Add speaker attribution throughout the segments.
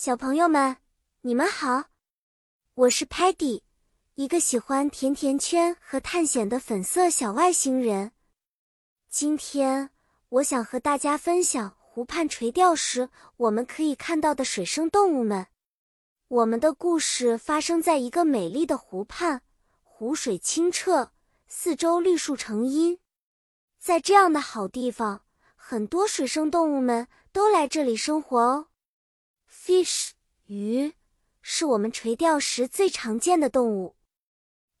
Speaker 1: 小朋友们，你们好，我是 Patty，一个喜欢甜甜圈和探险的粉色小外星人。今天，我想和大家分享湖畔垂钓时我们可以看到的水生动物们。我们的故事发生在一个美丽的湖畔，湖水清澈，四周绿树成荫。在这样的好地方，很多水生动物们都来这里生活哦。Fish 鱼是我们垂钓时最常见的动物，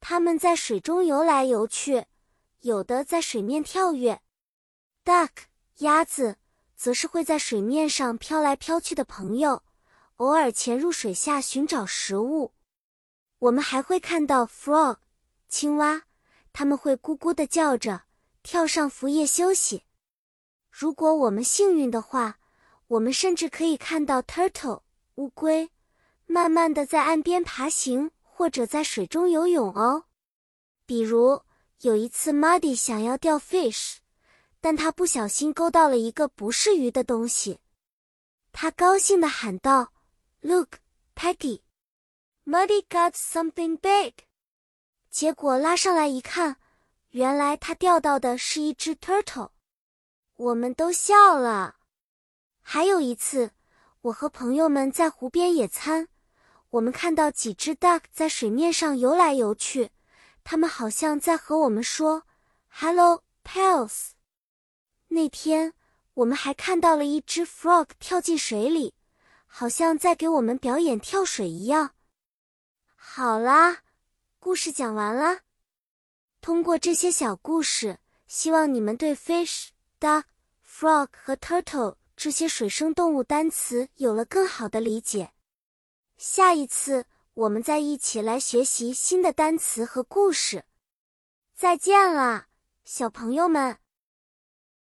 Speaker 1: 它们在水中游来游去，有的在水面跳跃。Duck 鸭子则是会在水面上飘来飘去的朋友，偶尔潜入水下寻找食物。我们还会看到 Frog 青蛙，它们会咕咕地叫着，跳上浮叶休息。如果我们幸运的话，我们甚至可以看到 turtle 乌龟，慢慢的在岸边爬行，或者在水中游泳哦。比如有一次，Muddy 想要钓 fish，但他不小心勾到了一个不是鱼的东西。他高兴的喊道：“Look, Peggy, Muddy got something big。”结果拉上来一看，原来他钓到的是一只 turtle。我们都笑了。还有一次，我和朋友们在湖边野餐，我们看到几只 duck 在水面上游来游去，它们好像在和我们说 “Hello, pals”。那天，我们还看到了一只 frog 跳进水里，好像在给我们表演跳水一样。好啦，故事讲完了。通过这些小故事，希望你们对 fish、duck、frog 和 turtle。这些水生动物单词有了更好的理解。下一次我们再一起来学习新的单词和故事。再见了，小朋友们。